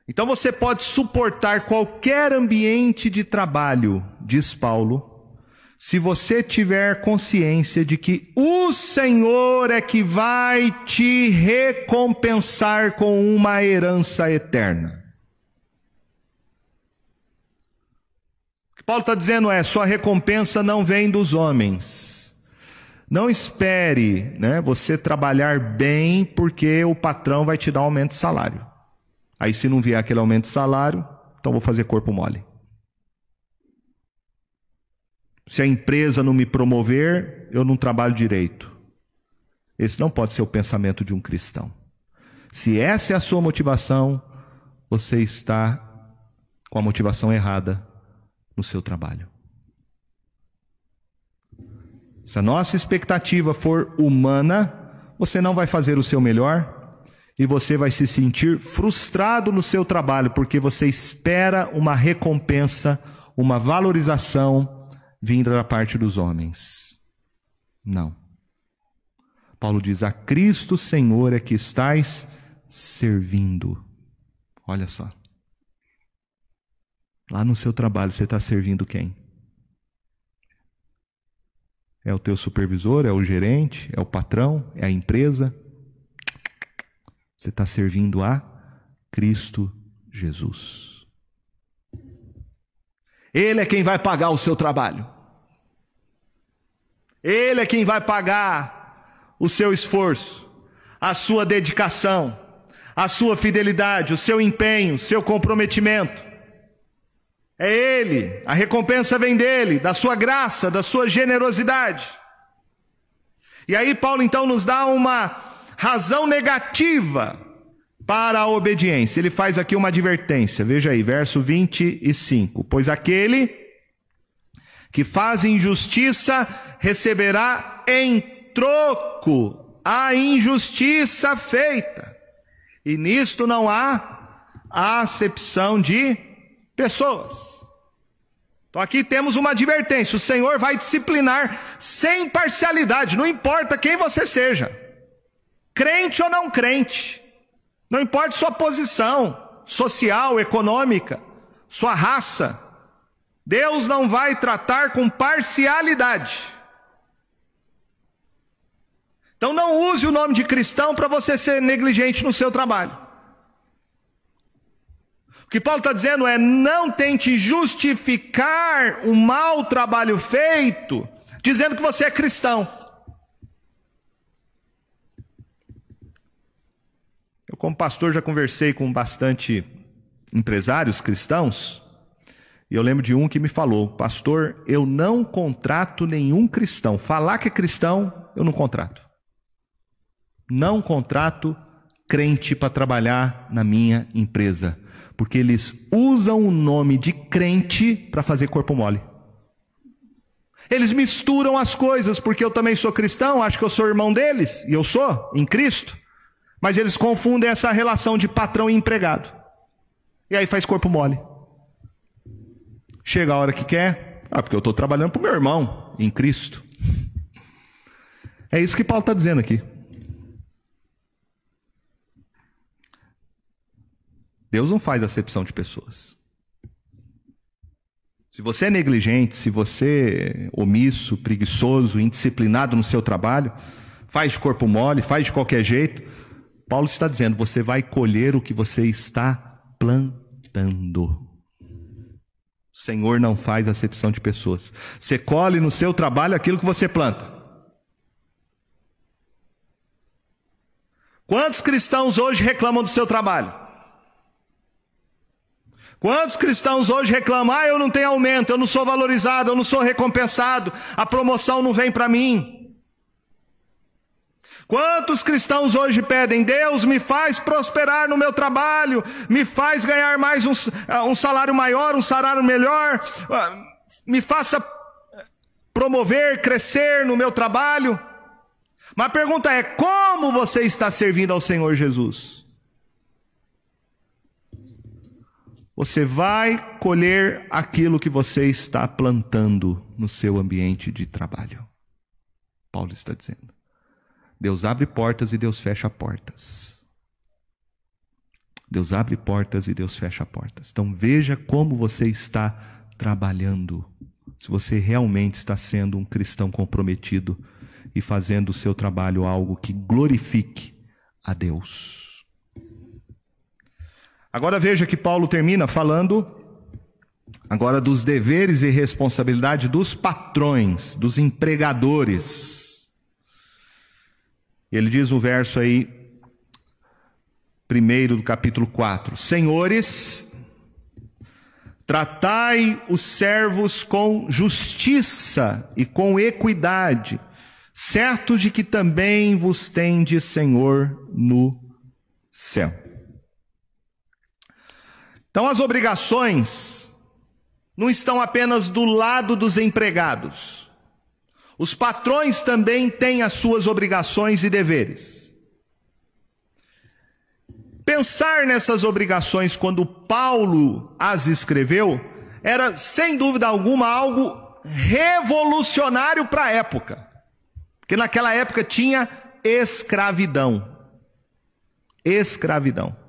Então você pode suportar qualquer ambiente de trabalho, diz Paulo, se você tiver consciência de que o Senhor é que vai te recompensar com uma herança eterna. O que Paulo está dizendo é: sua recompensa não vem dos homens. Não espere né, você trabalhar bem porque o patrão vai te dar um aumento de salário. Aí, se não vier aquele aumento de salário, então vou fazer corpo mole. Se a empresa não me promover, eu não trabalho direito. Esse não pode ser o pensamento de um cristão. Se essa é a sua motivação, você está com a motivação errada no seu trabalho. Se a nossa expectativa for humana, você não vai fazer o seu melhor, e você vai se sentir frustrado no seu trabalho, porque você espera uma recompensa, uma valorização vinda da parte dos homens. Não. Paulo diz: A Cristo Senhor é que estais servindo. Olha só. Lá no seu trabalho você está servindo quem? É o teu supervisor? É o gerente? É o patrão? É a empresa? Você está servindo a Cristo Jesus. Ele é quem vai pagar o seu trabalho. Ele é quem vai pagar o seu esforço, a sua dedicação, a sua fidelidade, o seu empenho, o seu comprometimento. É Ele, a recompensa vem dele, da sua graça, da sua generosidade. E aí, Paulo então nos dá uma razão negativa para a obediência. Ele faz aqui uma advertência. Veja aí, verso 25. Pois aquele que faz injustiça receberá em troco a injustiça feita. E nisto não há acepção de pessoas. Então aqui temos uma advertência: o Senhor vai disciplinar sem parcialidade, não importa quem você seja crente ou não crente, não importa sua posição social, econômica, sua raça, Deus não vai tratar com parcialidade. Então não use o nome de cristão para você ser negligente no seu trabalho. O que Paulo está dizendo é: não tente justificar um mau trabalho feito, dizendo que você é cristão. como pastor, já conversei com bastante empresários cristãos, e eu lembro de um que me falou: Pastor, eu não contrato nenhum cristão. Falar que é cristão, eu não contrato. Não contrato crente para trabalhar na minha empresa, porque eles usam o nome de crente para fazer corpo mole. Eles misturam as coisas, porque eu também sou cristão, acho que eu sou irmão deles, e eu sou, em Cristo. Mas eles confundem essa relação de patrão e empregado. E aí faz corpo mole. Chega a hora que quer, ah, porque eu estou trabalhando para o meu irmão em Cristo. É isso que Paulo está dizendo aqui. Deus não faz acepção de pessoas. Se você é negligente, se você é omisso, preguiçoso, indisciplinado no seu trabalho, faz corpo mole, faz de qualquer jeito, Paulo está dizendo: você vai colher o que você está plantando. O Senhor não faz acepção de pessoas. Você colhe no seu trabalho aquilo que você planta. Quantos cristãos hoje reclamam do seu trabalho? Quantos cristãos hoje reclamam: ah, eu não tenho aumento, eu não sou valorizado, eu não sou recompensado, a promoção não vem para mim. Quantos cristãos hoje pedem, Deus me faz prosperar no meu trabalho, me faz ganhar mais um, um salário maior, um salário melhor, ah, me faça promover, crescer no meu trabalho. Mas a pergunta é: como você está servindo ao Senhor Jesus? Você vai colher aquilo que você está plantando no seu ambiente de trabalho. Paulo está dizendo. Deus abre portas e Deus fecha portas. Deus abre portas e Deus fecha portas. Então veja como você está trabalhando. Se você realmente está sendo um cristão comprometido e fazendo o seu trabalho algo que glorifique a Deus. Agora veja que Paulo termina falando agora dos deveres e responsabilidade dos patrões, dos empregadores. Ele diz o verso aí, primeiro do capítulo 4: Senhores, tratai os servos com justiça e com equidade, certo de que também vos tende Senhor no céu. Então, as obrigações não estão apenas do lado dos empregados. Os patrões também têm as suas obrigações e deveres. Pensar nessas obrigações quando Paulo as escreveu era, sem dúvida alguma, algo revolucionário para a época. Porque naquela época tinha escravidão. Escravidão.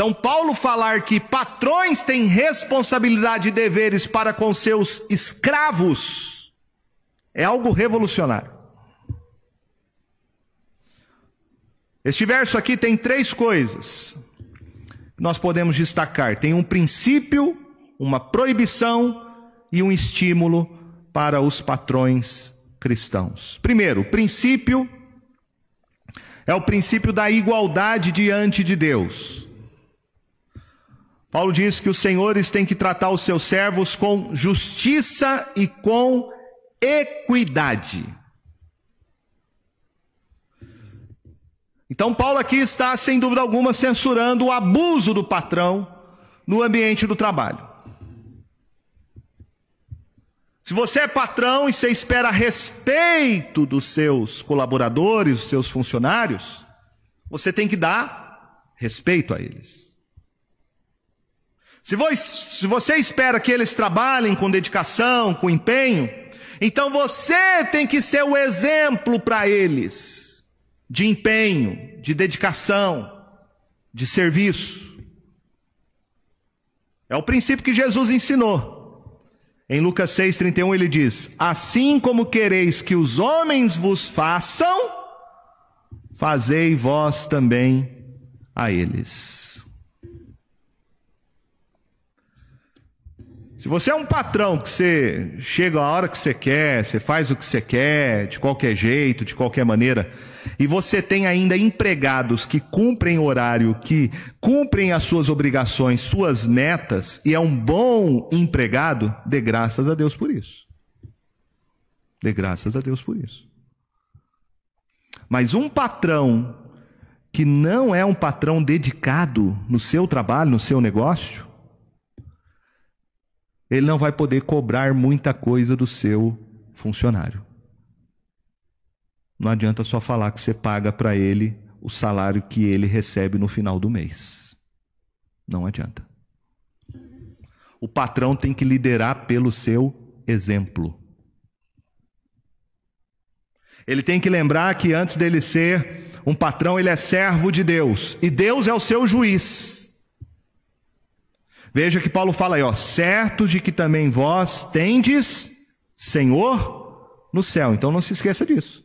Então, Paulo falar que patrões têm responsabilidade e deveres para com seus escravos é algo revolucionário. Este verso aqui tem três coisas que nós podemos destacar: tem um princípio, uma proibição e um estímulo para os patrões cristãos. Primeiro, princípio é o princípio da igualdade diante de Deus. Paulo diz que os senhores têm que tratar os seus servos com justiça e com equidade. Então, Paulo aqui está, sem dúvida alguma, censurando o abuso do patrão no ambiente do trabalho. Se você é patrão e você espera respeito dos seus colaboradores, dos seus funcionários, você tem que dar respeito a eles. Se você espera que eles trabalhem com dedicação, com empenho, então você tem que ser o exemplo para eles de empenho, de dedicação, de serviço. É o princípio que Jesus ensinou. Em Lucas 6,31 ele diz: Assim como quereis que os homens vos façam, fazei vós também a eles. Se você é um patrão que você chega a hora que você quer, você faz o que você quer, de qualquer jeito, de qualquer maneira, e você tem ainda empregados que cumprem horário, que cumprem as suas obrigações, suas metas, e é um bom empregado, dê graças a Deus por isso. Dê graças a Deus por isso. Mas um patrão que não é um patrão dedicado no seu trabalho, no seu negócio, ele não vai poder cobrar muita coisa do seu funcionário. Não adianta só falar que você paga para ele o salário que ele recebe no final do mês. Não adianta. O patrão tem que liderar pelo seu exemplo. Ele tem que lembrar que antes dele ser um patrão, ele é servo de Deus, e Deus é o seu juiz. Veja que Paulo fala aí, ó, certo de que também vós tendes Senhor no céu. Então não se esqueça disso.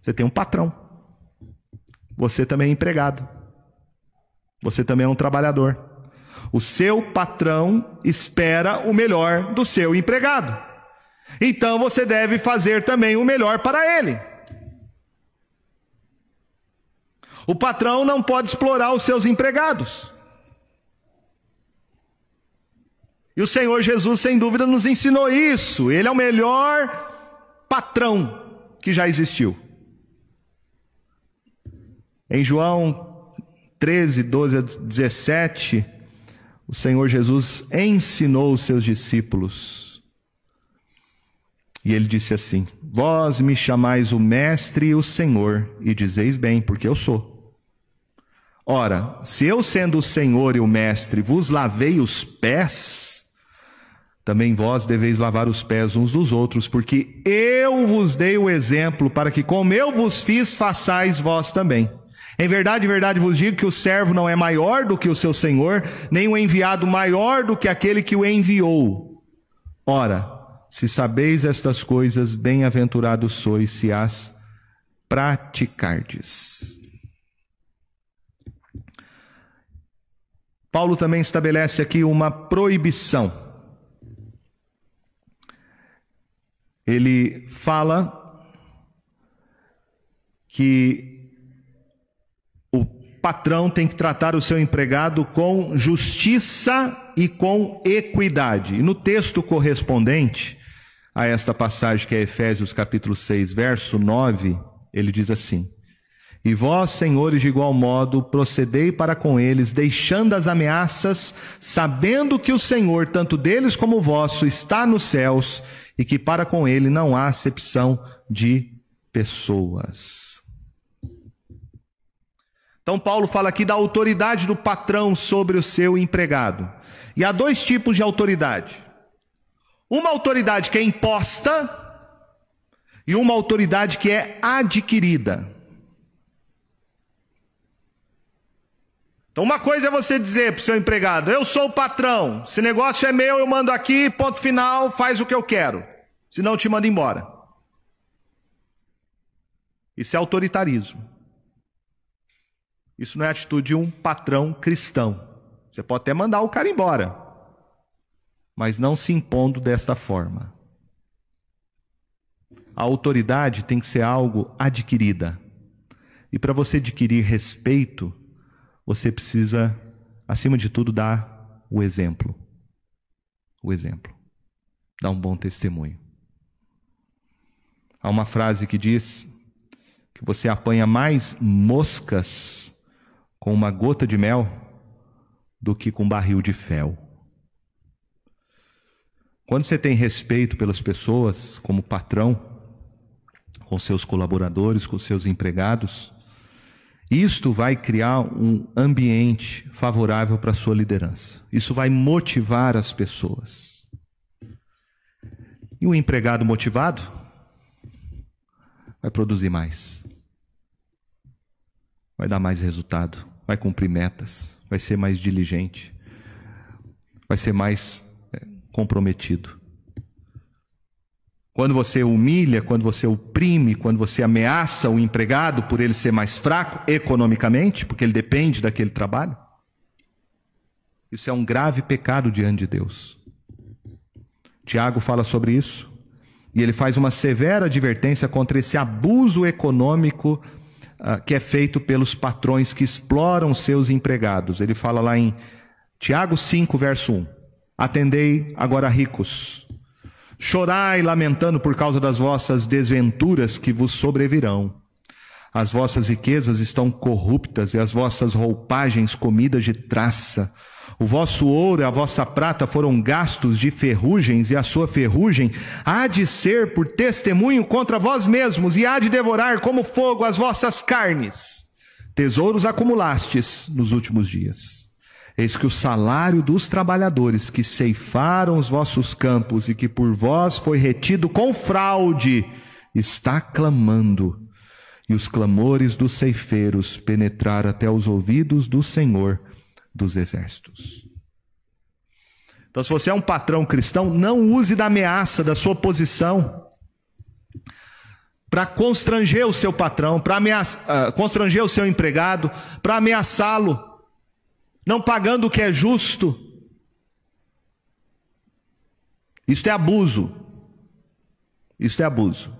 Você tem um patrão. Você também é empregado. Você também é um trabalhador. O seu patrão espera o melhor do seu empregado. Então você deve fazer também o melhor para ele. O patrão não pode explorar os seus empregados. E o Senhor Jesus, sem dúvida, nos ensinou isso. Ele é o melhor patrão que já existiu. Em João 13, 12 a 17, o Senhor Jesus ensinou os seus discípulos. E ele disse assim: Vós me chamais o Mestre e o Senhor, e dizeis bem, porque eu sou. Ora, se eu, sendo o Senhor e o Mestre, vos lavei os pés, também vós deveis lavar os pés uns dos outros, porque eu vos dei o exemplo para que, como eu vos fiz, façais vós também. Em verdade, em verdade vos digo que o servo não é maior do que o seu senhor, nem o enviado maior do que aquele que o enviou. Ora, se sabeis estas coisas, bem-aventurados sois se as praticardes. Paulo também estabelece aqui uma proibição. Ele fala que o patrão tem que tratar o seu empregado com justiça e com equidade. E no texto correspondente a esta passagem, que é Efésios capítulo 6, verso 9, ele diz assim: e vós, senhores, de igual modo, procedei para com eles, deixando as ameaças, sabendo que o Senhor, tanto deles como vosso, está nos céus e que para com ele não há acepção de pessoas. Então, Paulo fala aqui da autoridade do patrão sobre o seu empregado. E há dois tipos de autoridade: uma autoridade que é imposta e uma autoridade que é adquirida. Então, uma coisa é você dizer para o seu empregado: eu sou o patrão, esse negócio é meu, eu mando aqui, ponto final, faz o que eu quero, senão eu te mando embora. Isso é autoritarismo. Isso não é atitude de um patrão cristão. Você pode até mandar o cara embora, mas não se impondo desta forma. A autoridade tem que ser algo adquirida. E para você adquirir respeito, você precisa, acima de tudo, dar o exemplo. O exemplo. Dar um bom testemunho. Há uma frase que diz que você apanha mais moscas com uma gota de mel do que com um barril de fel. Quando você tem respeito pelas pessoas, como patrão, com seus colaboradores, com seus empregados, isto vai criar um ambiente favorável para a sua liderança. Isso vai motivar as pessoas. E o empregado motivado vai produzir mais. Vai dar mais resultado, vai cumprir metas, vai ser mais diligente, vai ser mais é, comprometido. Quando você humilha, quando você oprime, quando você ameaça o empregado por ele ser mais fraco economicamente, porque ele depende daquele trabalho, isso é um grave pecado diante de Deus. Tiago fala sobre isso e ele faz uma severa advertência contra esse abuso econômico uh, que é feito pelos patrões que exploram seus empregados. Ele fala lá em Tiago 5, verso 1: Atendei agora ricos Chorai lamentando por causa das vossas desventuras que vos sobrevirão. As vossas riquezas estão corruptas e as vossas roupagens comidas de traça. O vosso ouro e a vossa prata foram gastos de ferrugens, e a sua ferrugem há de ser por testemunho contra vós mesmos, e há de devorar como fogo as vossas carnes. Tesouros acumulastes nos últimos dias. Eis que o salário dos trabalhadores que ceifaram os vossos campos e que por vós foi retido com fraude está clamando, e os clamores dos ceifeiros penetraram até os ouvidos do Senhor dos exércitos. Então, se você é um patrão cristão, não use da ameaça, da sua posição, para constranger o seu patrão, para uh, constranger o seu empregado, para ameaçá-lo não pagando o que é justo. Isto é abuso. Isto é abuso.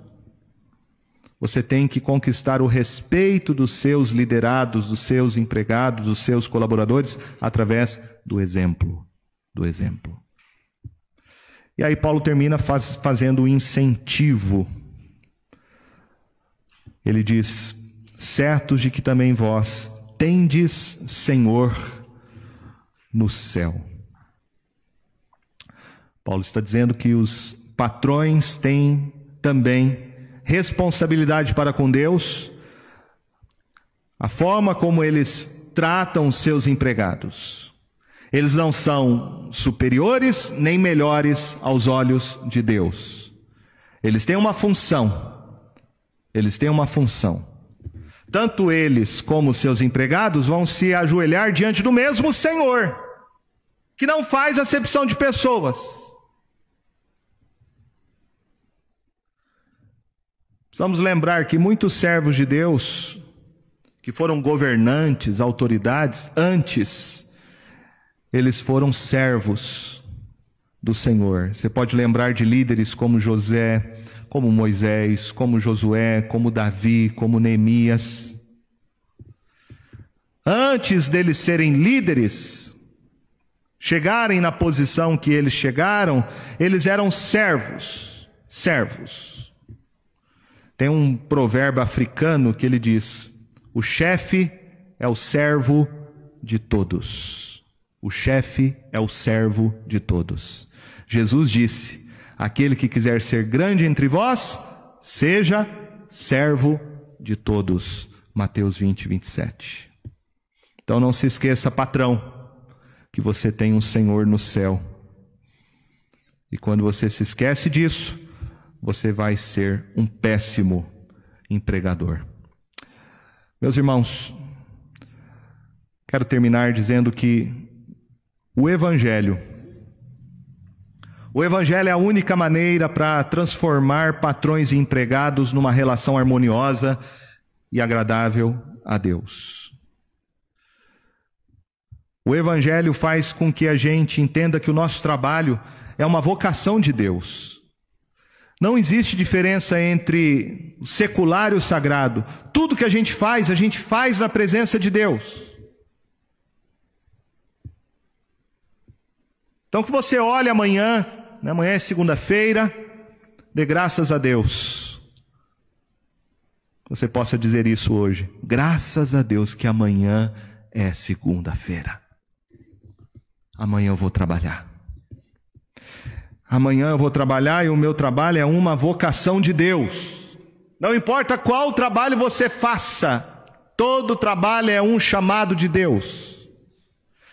Você tem que conquistar o respeito dos seus liderados, dos seus empregados, dos seus colaboradores, através do exemplo. Do exemplo. E aí, Paulo termina faz, fazendo um incentivo. Ele diz: certos de que também vós tendes Senhor no céu. Paulo está dizendo que os patrões têm também responsabilidade para com Deus, a forma como eles tratam seus empregados. Eles não são superiores nem melhores aos olhos de Deus. Eles têm uma função. Eles têm uma função. Tanto eles como seus empregados vão se ajoelhar diante do mesmo Senhor, que não faz acepção de pessoas. Precisamos lembrar que muitos servos de Deus, que foram governantes, autoridades, antes, eles foram servos do Senhor. Você pode lembrar de líderes como José, como Moisés, como Josué, como Davi, como Neemias. Antes deles serem líderes, chegarem na posição que eles chegaram, eles eram servos, servos. Tem um provérbio africano que ele diz: o chefe é o servo de todos. O chefe é o servo de todos. Jesus disse: Aquele que quiser ser grande entre vós, seja servo de todos. Mateus 20, 27. Então não se esqueça, patrão, que você tem um Senhor no céu. E quando você se esquece disso, você vai ser um péssimo empregador. Meus irmãos, quero terminar dizendo que o Evangelho o Evangelho é a única maneira para transformar patrões e empregados numa relação harmoniosa e agradável a Deus. O Evangelho faz com que a gente entenda que o nosso trabalho é uma vocação de Deus. Não existe diferença entre o secular e o sagrado. Tudo que a gente faz, a gente faz na presença de Deus. Então que você olhe amanhã né? Amanhã é segunda-feira, dê graças a Deus. Você possa dizer isso hoje. Graças a Deus que amanhã é segunda-feira. Amanhã eu vou trabalhar. Amanhã eu vou trabalhar e o meu trabalho é uma vocação de Deus. Não importa qual trabalho você faça, todo trabalho é um chamado de Deus.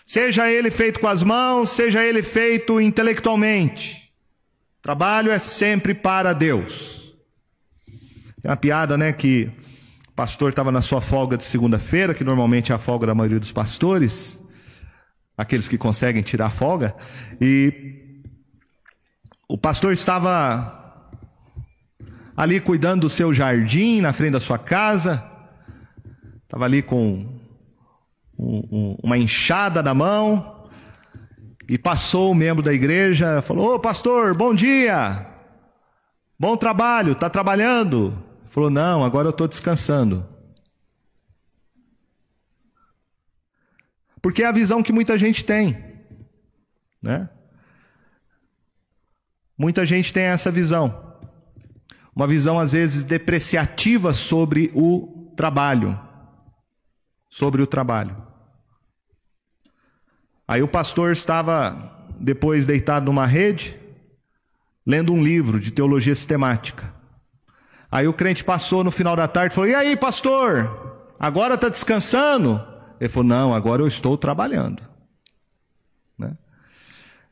Seja ele feito com as mãos, seja ele feito intelectualmente. Trabalho é sempre para Deus. Tem uma piada, né, que o pastor estava na sua folga de segunda-feira, que normalmente é a folga da maioria dos pastores, aqueles que conseguem tirar folga, e o pastor estava ali cuidando do seu jardim na frente da sua casa, estava ali com um, um, uma enxada na mão, e passou o membro da igreja, falou: Ô pastor, bom dia, bom trabalho, está trabalhando? Falou: Não, agora eu estou descansando. Porque é a visão que muita gente tem, né? Muita gente tem essa visão, uma visão às vezes depreciativa sobre o trabalho, sobre o trabalho. Aí o pastor estava depois deitado numa rede, lendo um livro de teologia sistemática. Aí o crente passou no final da tarde e falou: E aí, pastor, agora está descansando? Ele falou: Não, agora eu estou trabalhando. Né?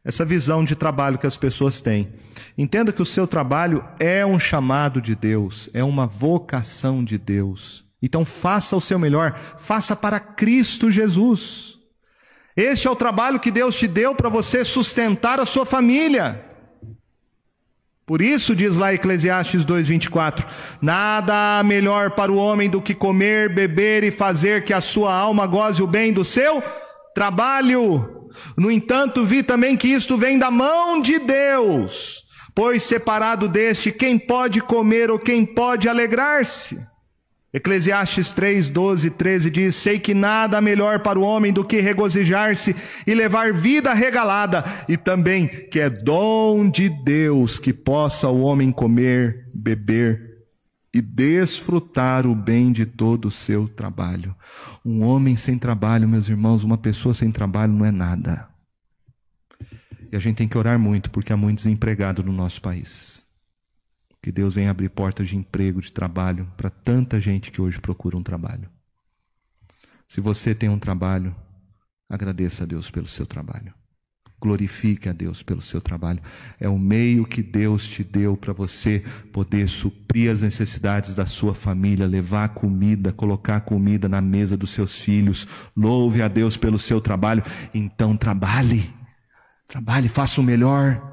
Essa visão de trabalho que as pessoas têm. Entenda que o seu trabalho é um chamado de Deus, é uma vocação de Deus. Então faça o seu melhor, faça para Cristo Jesus. Este é o trabalho que Deus te deu para você sustentar a sua família. Por isso diz lá Eclesiastes 2:24: Nada há melhor para o homem do que comer, beber e fazer que a sua alma goze o bem do seu trabalho. No entanto, vi também que isto vem da mão de Deus, pois separado deste, quem pode comer ou quem pode alegrar-se? Eclesiastes 3, 12 e 13 diz: Sei que nada melhor para o homem do que regozijar-se e levar vida regalada, e também que é dom de Deus que possa o homem comer, beber e desfrutar o bem de todo o seu trabalho. Um homem sem trabalho, meus irmãos, uma pessoa sem trabalho não é nada. E a gente tem que orar muito, porque há muito desempregado no nosso país. Que Deus venha abrir portas de emprego, de trabalho, para tanta gente que hoje procura um trabalho. Se você tem um trabalho, agradeça a Deus pelo seu trabalho. Glorifique a Deus pelo seu trabalho. É o meio que Deus te deu para você poder suprir as necessidades da sua família, levar comida, colocar comida na mesa dos seus filhos. Louve a Deus pelo seu trabalho. Então trabalhe. Trabalhe, faça o melhor.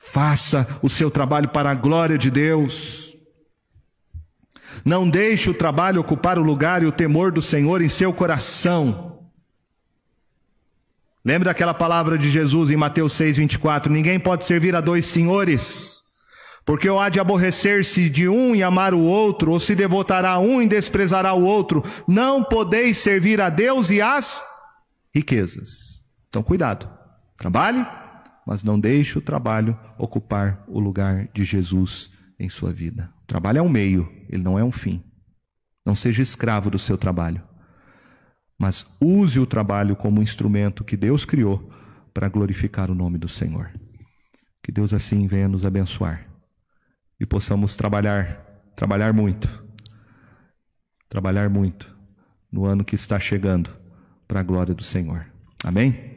Faça o seu trabalho para a glória de Deus. Não deixe o trabalho ocupar o lugar e o temor do Senhor em seu coração. Lembra daquela palavra de Jesus em Mateus 6, 24? Ninguém pode servir a dois senhores, porque ou há de aborrecer-se de um e amar o outro, ou se devotará a um e desprezará o outro. Não podeis servir a Deus e às riquezas. Então, cuidado. Trabalhe, mas não deixe o trabalho ocupar o lugar de Jesus em sua vida. O trabalho é um meio, ele não é um fim. Não seja escravo do seu trabalho mas use o trabalho como instrumento que Deus criou para glorificar o nome do Senhor. Que Deus assim venha nos abençoar e possamos trabalhar, trabalhar muito, trabalhar muito no ano que está chegando para a glória do Senhor. Amém?